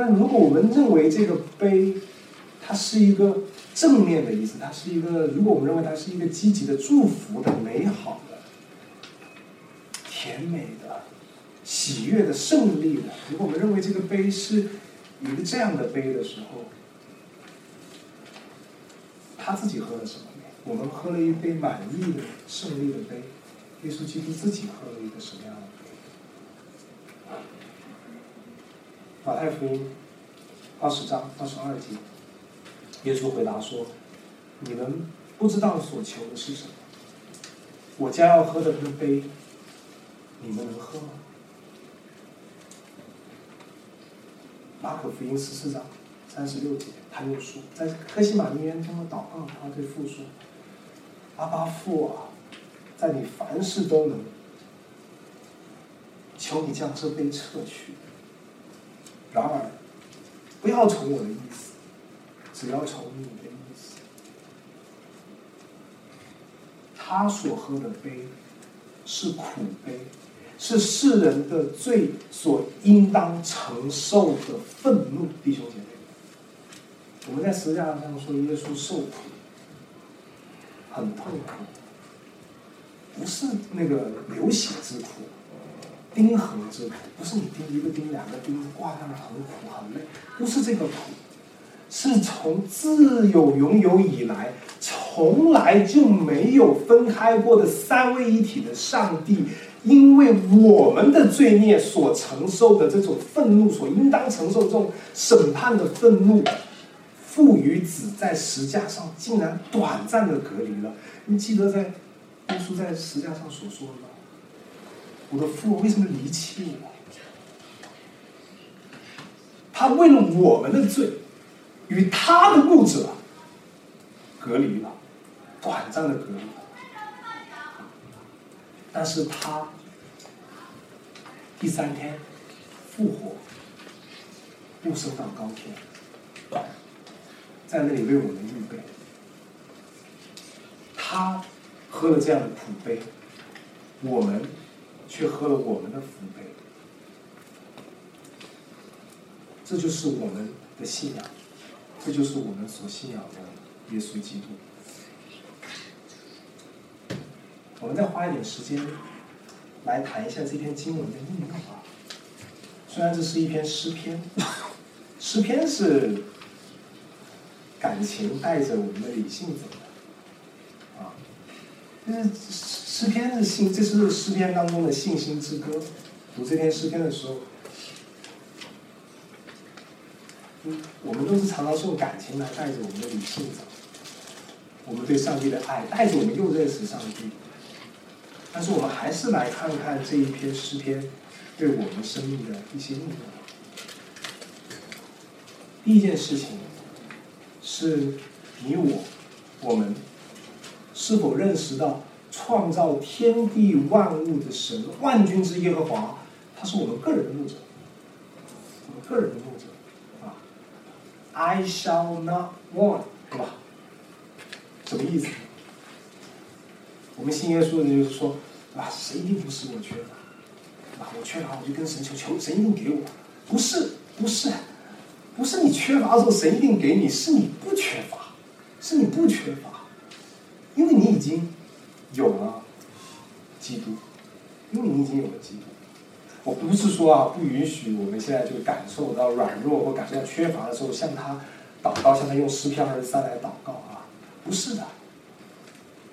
但如果我们认为这个碑，它是一个正面的意思，它是一个，如果我们认为它是一个积极的、祝福的、美好的、甜美的、喜悦的、胜利的，如果我们认为这个碑是一个这样的碑的时候，他自己喝了什么？我们喝了一杯满意的胜利的杯，耶稣基督自己喝了一个什么样的杯？马太福音二十章二十二节，耶稣回答说：“你们不知道所求的是什么，我将要喝的那杯，你们能喝吗？”马可福音十四章三十六节，他又说，在克西玛尼园中的祷告，他对父说。阿巴父啊，在你凡事都能，求你将这杯撤去。然而，不要从我的意思，只要从你的意思。他所喝的杯是苦杯，是世人的罪所应当承受的愤怒。弟兄姐妹，我们在十字架上说耶稣受苦。很痛苦，不是那个流血之苦，钉痕之苦，不是你钉一个钉两个钉挂上来很苦很累，不是这个苦，是从自有拥有以来，从来就没有分开过的三位一体的上帝，因为我们的罪孽所承受的这种愤怒，所应当承受这种审判的愤怒。父与子在石架上竟然短暂的隔离了。你记得在耶稣在石架上所说的吗？我的父为什么离弃我？他为了我们的罪，与他的牧者隔离了，短暂的隔离。但是他第三天复活，又升到高天。在那里为我们预备，他喝了这样的苦杯，我们却喝了我们的福杯，这就是我们的信仰，这就是我们所信仰的耶稣基督。我们再花一点时间来谈一下这篇经文的应用啊。虽然这是一篇诗篇，诗篇是。感情带着我们的理性走的，啊，就是诗篇是信，这是诗篇当中的信心之歌。读这篇诗篇的时候，我们都是常常是用感情来带着我们的理性走。我们对上帝的爱带着我们又认识上帝，但是我们还是来看看这一篇诗篇对我们生命的一些应用。第一件事情。是你我，我们是否认识到创造天地万物的神万军之耶和华，他是我们个人的牧者，我们个人的牧者啊，I shall not want，对吧？什么意思？我们信耶稣的就是说，啊，神一定不是我缺乏，啊，我缺乏我就跟神求，求神一定给我，不是，不是。不是你缺乏的时候，神一定给你，是你不缺乏，是你不缺乏，因为你已经有了基督，因为你已经有了基督。我不是说啊，不允许我们现在就感受到软弱或感受到缺乏的时候，向他祷告，向他用诗篇二十三来祷告啊，不是的。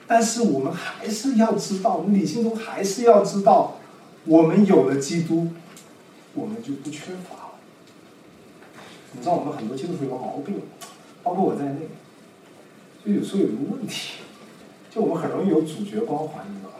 但是我们还是要知道，我们理性中还是要知道，我们有了基督，我们就不缺乏了。你知道，我们很多基督徒有个毛病，包括我在内，就有时候有一个问题，就我们很容易有主角光环，你知道吗？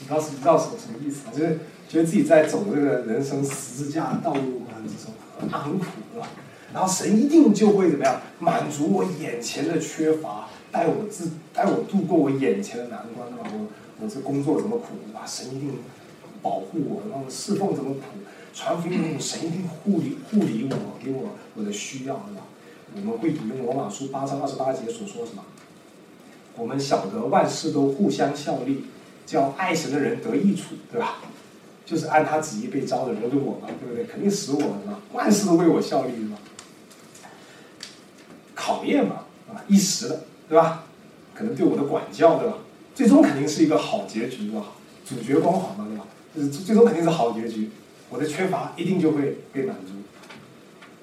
你知道是你知道什么什么意思吗？就是觉得自己在走这个人生十字架道路过程之中，那很苦，对吧？然后神一定就会怎么样满足我眼前的缺乏。带我自带我度过我眼前的难关对吧！我我这工作怎么苦啊？神一定保护我，然后侍奉怎么苦，传福音神一定护理护理我，给我我的需要，对吧？我们会引用罗马书八章二十八节所说什么？我们晓得万事都互相效力，叫爱神的人得益处，对吧？就是按他旨意被招的人，就我嘛，对不对？肯定使我嘛，万事都为我效力，嘛？考验嘛，啊，一时的。对吧？可能对我的管教，对吧？最终肯定是一个好结局，对吧？主角光环嘛，对吧？就是最终肯定是好结局，我的缺乏一定就会被满足。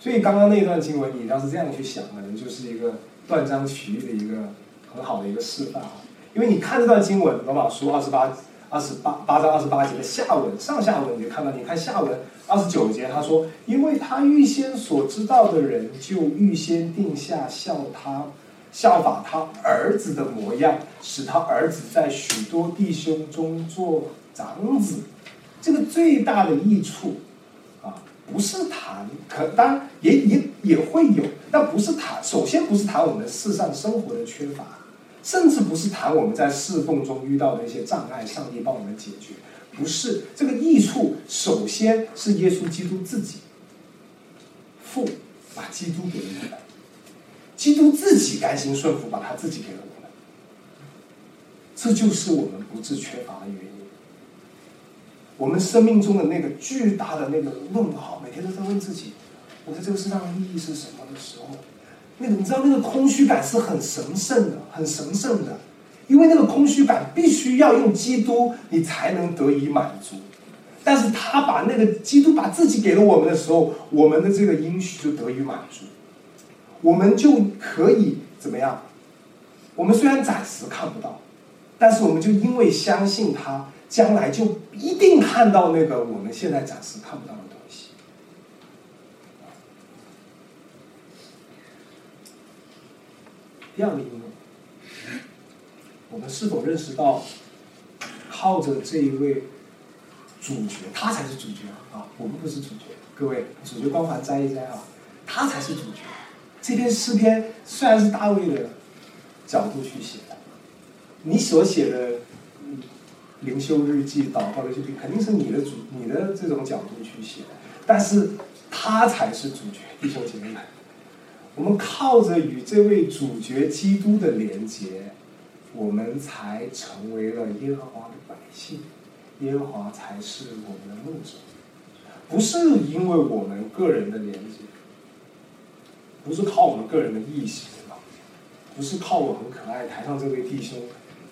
所以刚刚那段经文，你要是这样去想，可能就是一个断章取义的一个很好的一个示范啊。因为你看这段经文，罗马书二十八、二十八八章二十八节的下文、上下文，你就看到，你看下文二十九节，他说：“因为他预先所知道的人，就预先定下效他。”效法他儿子的模样，使他儿子在许多弟兄中做长子。这个最大的益处，啊，不是谈，可当然也也也会有，但不是谈。首先不是谈我们世上生活的缺乏，甚至不是谈我们在侍奉中遇到的一些障碍，上帝帮我们解决。不是这个益处，首先是耶稣基督自己，父把基督给了我们。基督自己甘心顺服，把他自己给了我们，这就是我们不致缺乏的原因。我们生命中的那个巨大的那个问号，每天都在问自己：我在这个世上的意义是什么的时候，那个你知道那个空虚感是很神圣的，很神圣的，因为那个空虚感必须要用基督，你才能得以满足。但是他把那个基督把自己给了我们的时候，我们的这个应许就得以满足。我们就可以怎么样？我们虽然暂时看不到，但是我们就因为相信他，将来就一定看到那个我们现在暂时看不到的东西。第二个应用，我们是否认识到，靠着这一位主角，他才是主角啊！我们不是主角，各位，主角光环摘一摘啊，他才是主角。这篇诗篇虽然是大卫的角度去写的，你所写的灵修日记、祷告的日记，肯定是你的主、你的这种角度去写的，但是他才是主角，弟兄姐妹们，我们靠着与这位主角基督的连结，我们才成为了耶和华的百姓，耶和华才是我们的牧者，不是因为我们个人的连接。不是靠我们个人的意识，对吧？不是靠我很可爱台上这位弟兄，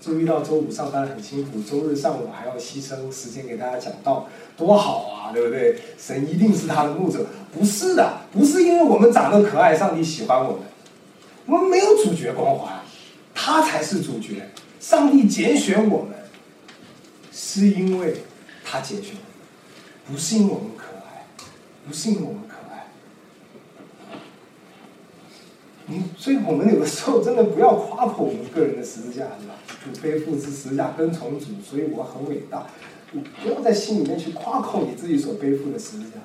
周一到周五上班很辛苦，周日上午还要牺牲时间给大家讲道，多好啊，对不对？神一定是他的牧者，不是的，不是因为我们长得可爱，上帝喜欢我们，我们没有主角光环，他才是主角。上帝拣选我们，是因为他拣选我们，不是因为我们可爱，不是因为我们。你所以，我们有的时候真的不要夸口我们个人的十字架，是吧？主背负之十字架，跟从主，所以我很伟大。你不要在心里面去夸口你自己所背负的十字架。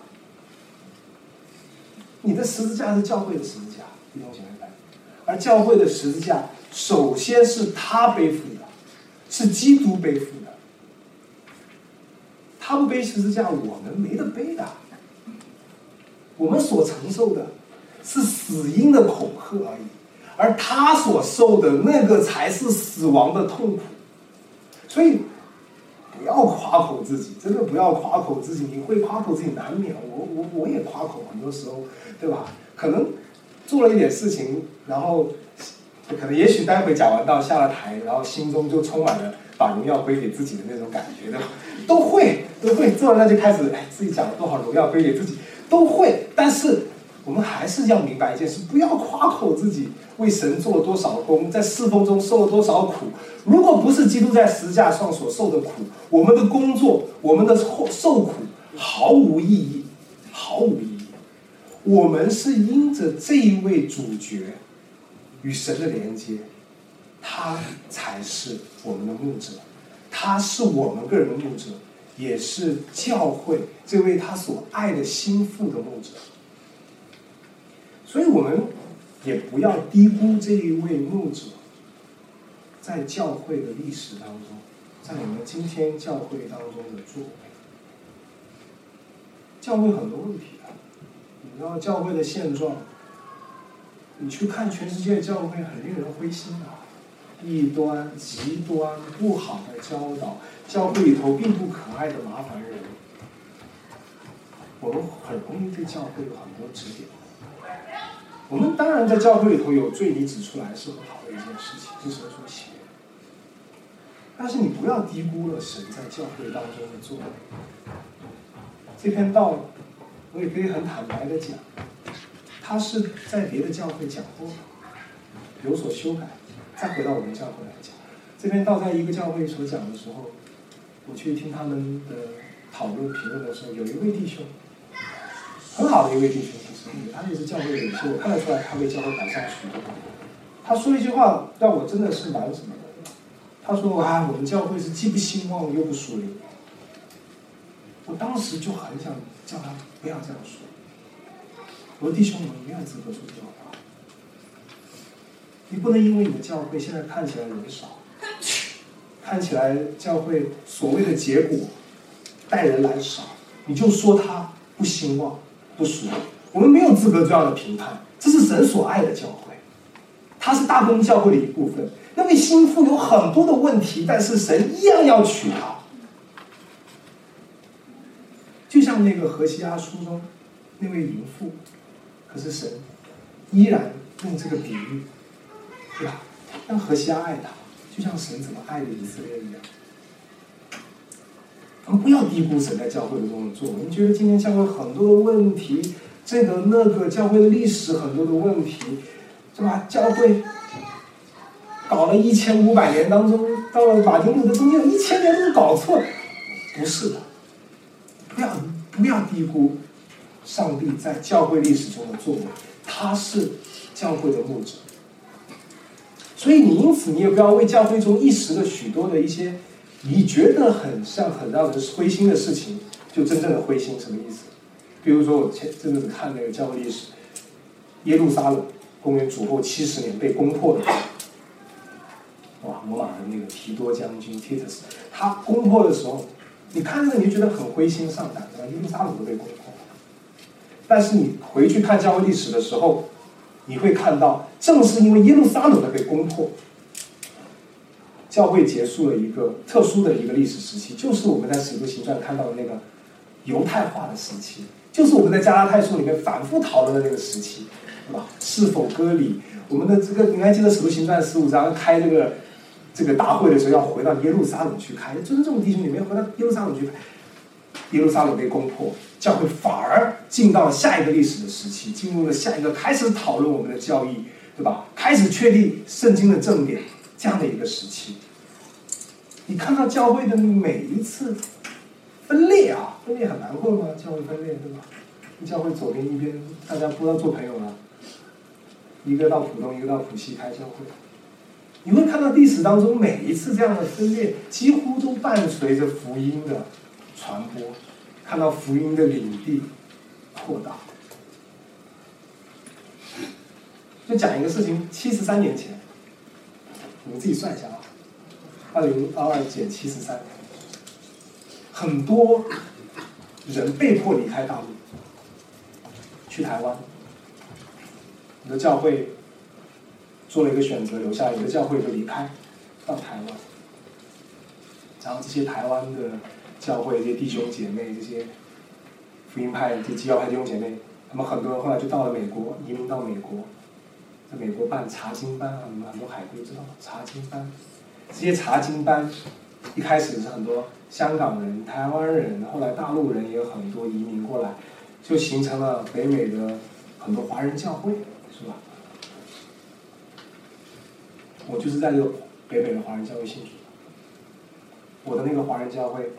你的十字架是教会的十字架，弟兄姐妹们。而教会的十字架，首先是他背负的，是基督背负的。他不背十字架，我们没得背的。我们所承受的。是死因的恐吓而已，而他所受的那个才是死亡的痛苦。所以，不要夸口自己，真的不要夸口自己。你会夸口自己难免，我我我也夸口，很多时候，对吧？可能做了一点事情，然后可能也许待会讲完到下了台，然后心中就充满了把荣耀归给自己的那种感觉，对吧？都会，都会，做完了就开始，哎，自己讲了多少荣耀归给自己，都会。但是我们还是要明白一件事：不要夸口自己为神做了多少功，在侍奉中受了多少苦。如果不是基督在十字架上所受的苦，我们的工作，我们的受受苦毫无意义，毫无意义。我们是因着这一位主角与神的连接。他才是我们的牧者，他是我们个人的牧者，也是教会这位他所爱的心腹的牧者。所以我们也不要低估这一位牧者在教会的历史当中，在我们今天教会当中的作为。教会很多问题啊，你知道教会的现状，你去看全世界教会，很令人灰心的。异端、极端、不好的教导，教会里头并不可爱的麻烦人，我们很容易对教会有很多指点。我们当然在教会里头有罪，你指出来是很好的一件事情，是神所喜悦。但是你不要低估了神在教会当中的作为。这篇道，我也可以很坦白的讲，他是在别的教会讲过，有所修改。再回到我们教会来讲，这篇道在一个教会所讲的时候，我去听他们的讨论评论的时候，有一位弟兄，很好的一位弟兄，他也是教会领袖，我看得出来他为教会改善许多。他说一句话让我真的是蛮什么的，他说啊，我们教会是既不兴旺又不属灵。我当时就很想叫他不要这样说，我说弟兄们没有资格说这种话。你不能因为你的教会现在看起来人少，看起来教会所谓的结果带人来少，你就说他不兴旺、不属灵。我们没有资格这样的评判，这是神所爱的教会，他是大公教会的一部分。那位心腹有很多的问题，但是神一样要娶她。就像那个何西阿书中那位淫妇，可是神依然用这个比喻。对吧？让何西阿爱他，就像神怎么爱的以色列一样。我们不要低估神在教会中的作为。你觉得今天教会很多的问题，这个那个教会的历史很多的问题，是吧？教会搞了一千五百年当中，到了马丁路德中间有一千年都是搞错，不是的。不要不要低估上帝在教会历史中的作为，他是教会的牧者。所以你因此你也不要为教会中一时的许多的一些你觉得很像很让人灰心的事情，就真正的灰心什么意思？比如说我前阵子看那个教会历史，耶路撒冷公元主后七十年被攻破的，哇，罗马的那个提多将军 Titus，他攻破的时候，你看着你就觉得很灰心丧胆，对吧？耶路撒冷都被攻破，但是你回去看教会历史的时候。你会看到，正是因为耶路撒冷的被攻破，教会结束了一个特殊的一个历史时期，就是我们在使徒行传看到的那个犹太化的时期，就是我们在加拉太书里面反复讨论的那个时期，对吧？是否割礼？我们的这个你还记得使徒行传十五章开这个这个大会的时候，要回到耶路撒冷去开，尊重弟兄里面回到耶路撒冷去，耶路撒冷被攻破。教会反而进到了下一个历史的时期，进入了下一个开始讨论我们的教义，对吧？开始确立圣经的正典这样的一个时期。你看到教会的每一次分裂啊，分裂很难过吗？教会分裂，对吧？教会左边一边大家不知道做朋友了，一个到浦东，一个到浦西开教会。你会看到历史当中每一次这样的分裂，几乎都伴随着福音的传播。看到福音的领地扩大，就讲一个事情：七十三年前，你们自己算一下啊，二零二二减七十三，很多人被迫离开大陆，去台湾。你的教会做了一个选择，留下；有的教会就离开，到台湾。然后这些台湾的。教会这些弟兄姐妹，这些福音派、这些基要派弟兄姐妹，他们很多人后来就到了美国，移民到美国，在美国办查经班啊，你们很多海归知道查经班，这些查经班一开始是很多香港人、台湾人，后来大陆人也有很多移民过来，就形成了北美的很多华人教会，是吧？我就是在这个北美的华人教会信主。我的那个华人教会，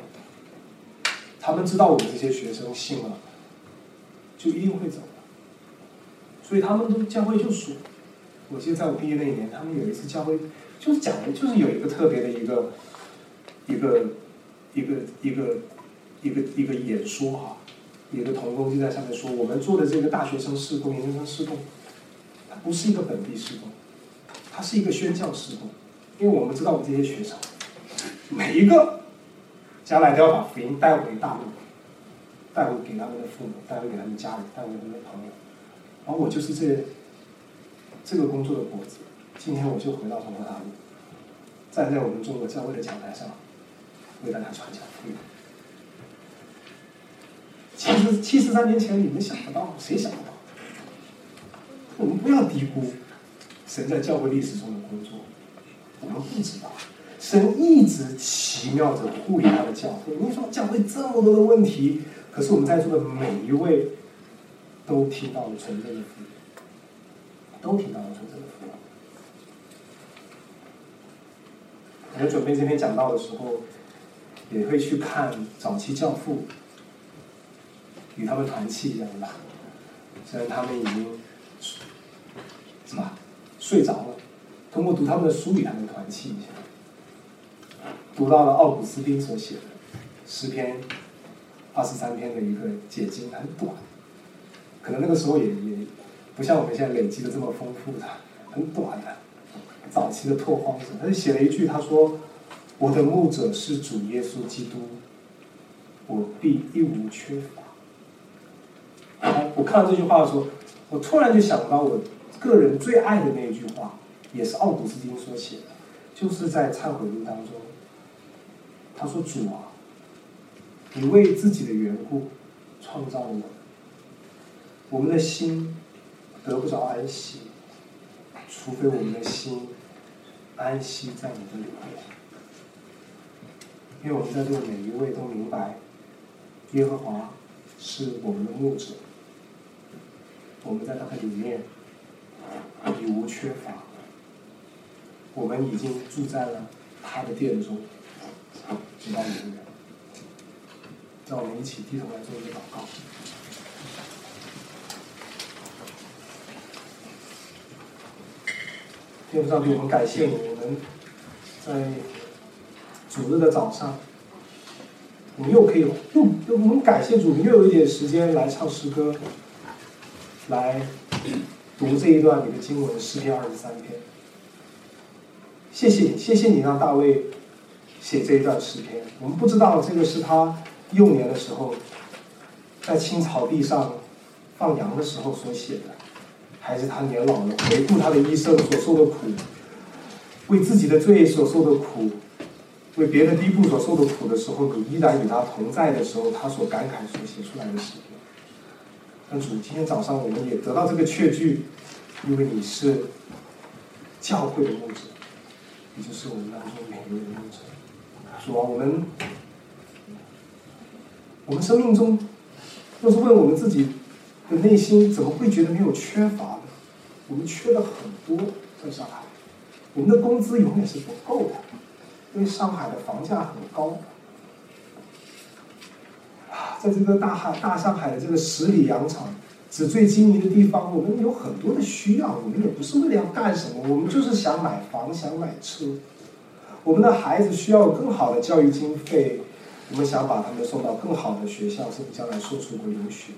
他们知道我们这些学生信了，就一定会走的，所以他们都教会就说，我记得在我毕业那一年，他们有一次教会就是讲的，就是有一个特别的一个一个一个一个一个一个演说哈、有个童工就在上面说，我们做的这个大学生事工、研究生事工，它不是一个本地事工，它是一个宣教事工，因为我们知道我们这些学生，每一个将来都要把福音带回大陆，带回给他们的父母，带回给他们家人，带回他们的朋友，而我就是这这个工作的果子。今天我就回到中国大陆，站在我们中国教会的讲台上，为大家传讲福音。七十七十三年前你们想不到，谁想不到？我们不要低估神在教会历史中的工作，我们不知道，神一直奇妙着护理他的教会。你说教会这么多的问题，可是我们在座的每一位都听到了纯正的福。音，都听到了纯正的福。音。我们准备这篇讲道的时候，也会去看早期教父与他们团契这样的，虽然他们已经是吧睡着了，通过读他们的书与他们团契一下，读到了奥古斯丁所写的诗篇二十三篇的一个解经，很短，可能那个时候也也不像我们现在累积的这么丰富的，很短的。早期的拓荒者，他就写了一句，他说：“我的牧者是主耶稣基督，我必一无缺乏。”我看到这句话的时候，我突然就想到我个人最爱的那一句话，也是奥古斯丁所写的，就是在忏悔录当中，他说：“主啊，你为自己的缘故创造了我们，我们的心得不着安息，除非我们的心。”安息在你的里面，因为我们在座的每一位都明白，耶和华是我们的牧者，我们在他的里面已无缺乏，我们已经住在了他的殿中，直到永远。让我们一起低头来做一个祷告。天父上帝，我们感谢你，我们在主日的早上，我们又可以又又我们感谢主，又有一点时间来唱诗歌，来读这一段你的经文诗篇二十三篇。谢谢，谢谢你让大卫写这一段诗篇。我们不知道这个是他幼年的时候，在青草地上放羊的时候所写的。还是他年老了，回顾他的一生所受的苦，为自己的罪所受的苦，为别的地步所受的苦的时候，你依然与他同在的时候，他所感慨所写出来的诗篇。但主，今天早上我们也得到这个确据，因为你是教会的牧者，你就是我们当中每一位的牧者。主啊，我们我们生命中，若是问我们自己。的内心怎么会觉得没有缺乏呢？我们缺的很多，在上海，我们的工资永远是不够的，因为上海的房价很高。在这个大海大上海的这个十里洋场、纸醉金迷的地方，我们有很多的需要。我们也不是为了要干什么，我们就是想买房、想买车。我们的孩子需要更好的教育经费，我们想把他们送到更好的学校，甚至将来送出国留学。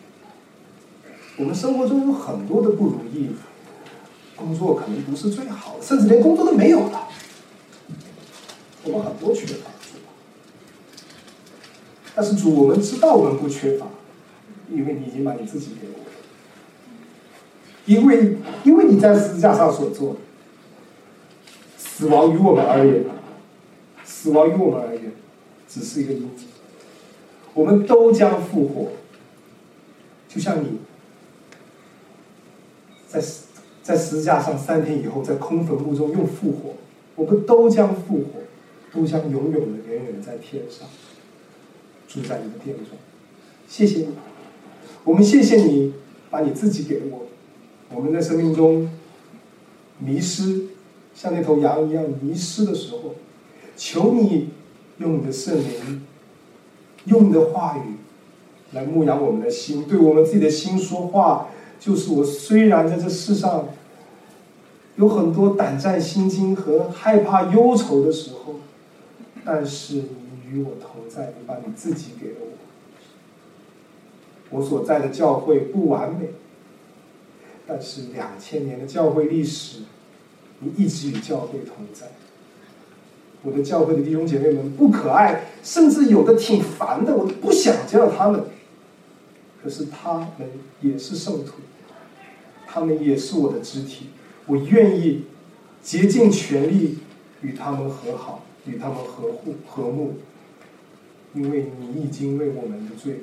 我们生活中有很多的不如意，工作可能不是最好的，甚至连工作都没有了。我们很多缺乏，但是主，我们知道我们不缺乏，因为你已经把你自己给我了，因为因为你在十字架上所做的，死亡于我们而言，死亡于我们而言，只是一个因子，我们都将复活，就像你。在在十字架上三天以后，在空坟墓中又复活，我们都将复活。都将永远的、远远在天上，住在你的殿中。谢谢你，我们谢谢你，把你自己给了我。我们在生命中迷失，像那头羊一样迷失的时候，求你用你的圣灵，用你的话语来牧养我们的心，对我们自己的心说话。就是我虽然在这世上有很多胆战心惊和害怕忧愁的时候，但是你与我同在，你把你自己给了我。我所在的教会不完美，但是两千年的教会历史，你一直与教会同在。我的教会的弟兄姐妹们不可爱，甚至有的挺烦的，我都不想见到他们。可是他们也是圣徒，他们也是我的肢体，我愿意竭尽全力与他们和好，与他们和睦和睦，因为你已经为我们的罪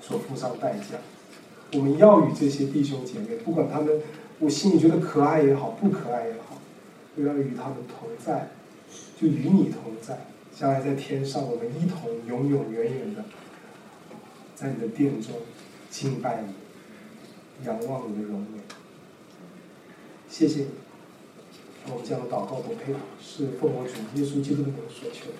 所付上代价。我们要与这些弟兄姐妹，不管他们我心里觉得可爱也好，不可爱也好，都要与他们同在，就与你同在。将来在天上，我们一同永永远远的。在你的殿中敬拜你，仰望你的容颜。谢谢你，我们将祷告不配，是奉我主耶稣基督的名所求。